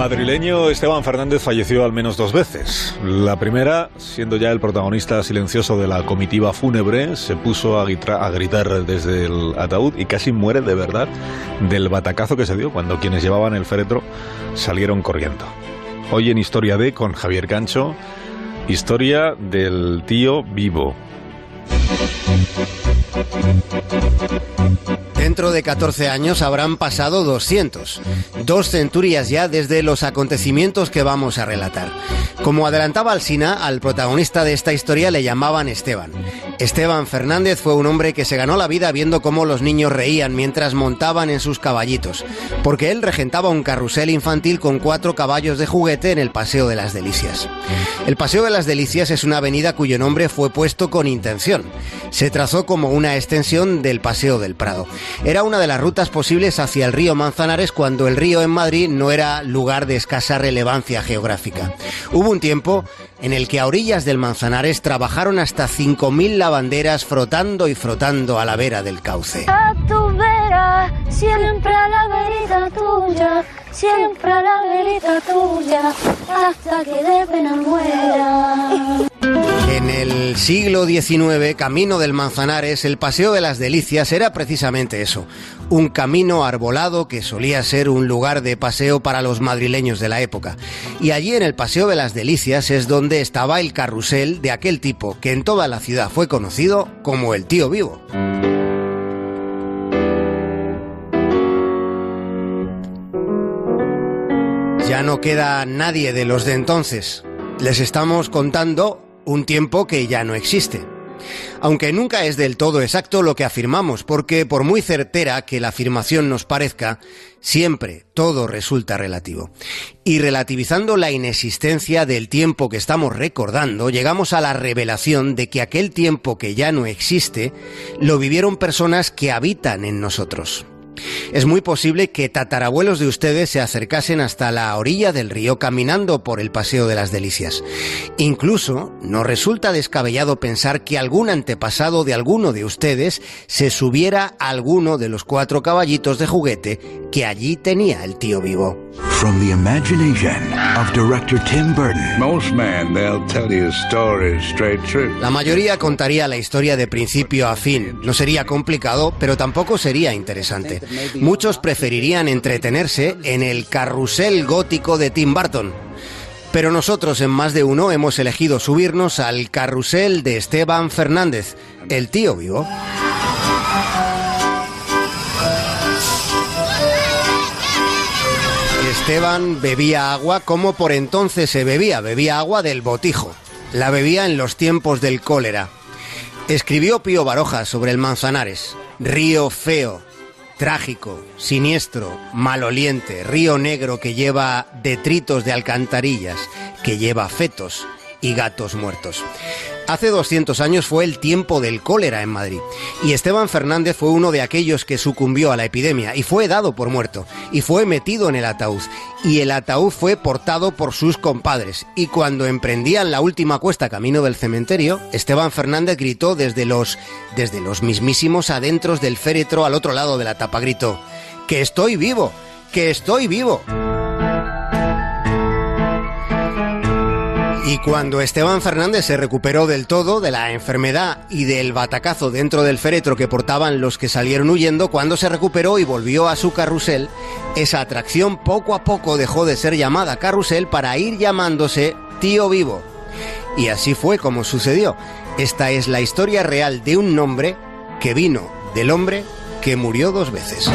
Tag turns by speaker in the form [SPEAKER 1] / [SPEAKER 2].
[SPEAKER 1] madrileño Esteban Fernández falleció al menos dos veces. La primera, siendo ya el protagonista silencioso de la comitiva fúnebre, se puso a, gritar desde el ataúd y casi muere de verdad del batacazo que se dio cuando quienes llevaban el féretro salieron corriendo. Hoy en Historia de con Javier Cancho, historia del tío vivo.
[SPEAKER 2] Dentro de 14 años habrán pasado 200, dos centurias ya desde los acontecimientos que vamos a relatar. Como adelantaba Alsina, al protagonista de esta historia le llamaban Esteban. Esteban Fernández fue un hombre que se ganó la vida viendo cómo los niños reían mientras montaban en sus caballitos, porque él regentaba un carrusel infantil con cuatro caballos de juguete en el Paseo de las Delicias. El Paseo de las Delicias es una avenida cuyo nombre fue puesto con intención. Se trazó como una extensión del Paseo del Prado. Era una de las rutas posibles hacia el río Manzanares cuando el río en Madrid no era lugar de escasa relevancia geográfica. Un tiempo en el que a orillas del Manzanares trabajaron hasta 5.000 lavanderas frotando y frotando a la vera del cauce. El siglo XIX, camino del Manzanares, el Paseo de las Delicias era precisamente eso, un camino arbolado que solía ser un lugar de paseo para los madrileños de la época. Y allí en el Paseo de las Delicias es donde estaba el carrusel de aquel tipo que en toda la ciudad fue conocido como el tío vivo. Ya no queda nadie de los de entonces. Les estamos contando un tiempo que ya no existe. Aunque nunca es del todo exacto lo que afirmamos, porque por muy certera que la afirmación nos parezca, siempre todo resulta relativo. Y relativizando la inexistencia del tiempo que estamos recordando, llegamos a la revelación de que aquel tiempo que ya no existe lo vivieron personas que habitan en nosotros. Es muy posible que tatarabuelos de ustedes se acercasen hasta la orilla del río caminando por el Paseo de las Delicias. Incluso nos resulta descabellado pensar que algún antepasado de alguno de ustedes se subiera a alguno de los cuatro caballitos de juguete que allí tenía el tío vivo.
[SPEAKER 3] From the imagination of director Tim Burton.
[SPEAKER 4] Most men, they'll tell you stories straight through.
[SPEAKER 2] La mayoría contaría la historia de principio a fin. No sería complicado, pero tampoco sería interesante. Muchos preferirían entretenerse en el carrusel gótico de Tim Burton. Pero nosotros en más de uno hemos elegido subirnos al carrusel de Esteban Fernández, el tío vivo. Esteban bebía agua como por entonces se bebía, bebía agua del botijo. La bebía en los tiempos del cólera. Escribió Pío Baroja sobre el Manzanares, río feo, trágico, siniestro, maloliente, río negro que lleva detritos de alcantarillas, que lleva fetos y gatos muertos. Hace 200 años fue el tiempo del cólera en Madrid. Y Esteban Fernández fue uno de aquellos que sucumbió a la epidemia y fue dado por muerto y fue metido en el ataúd. Y el ataúd fue portado por sus compadres. Y cuando emprendían la última cuesta camino del cementerio, Esteban Fernández gritó desde los desde los mismísimos adentros del féretro al otro lado de la tapa. Gritó que estoy vivo, que estoy vivo. Y cuando Esteban Fernández se recuperó del todo de la enfermedad y del batacazo dentro del féretro que portaban los que salieron huyendo, cuando se recuperó y volvió a su carrusel, esa atracción poco a poco dejó de ser llamada carrusel para ir llamándose tío vivo. Y así fue como sucedió. Esta es la historia real de un nombre que vino del hombre que murió dos veces.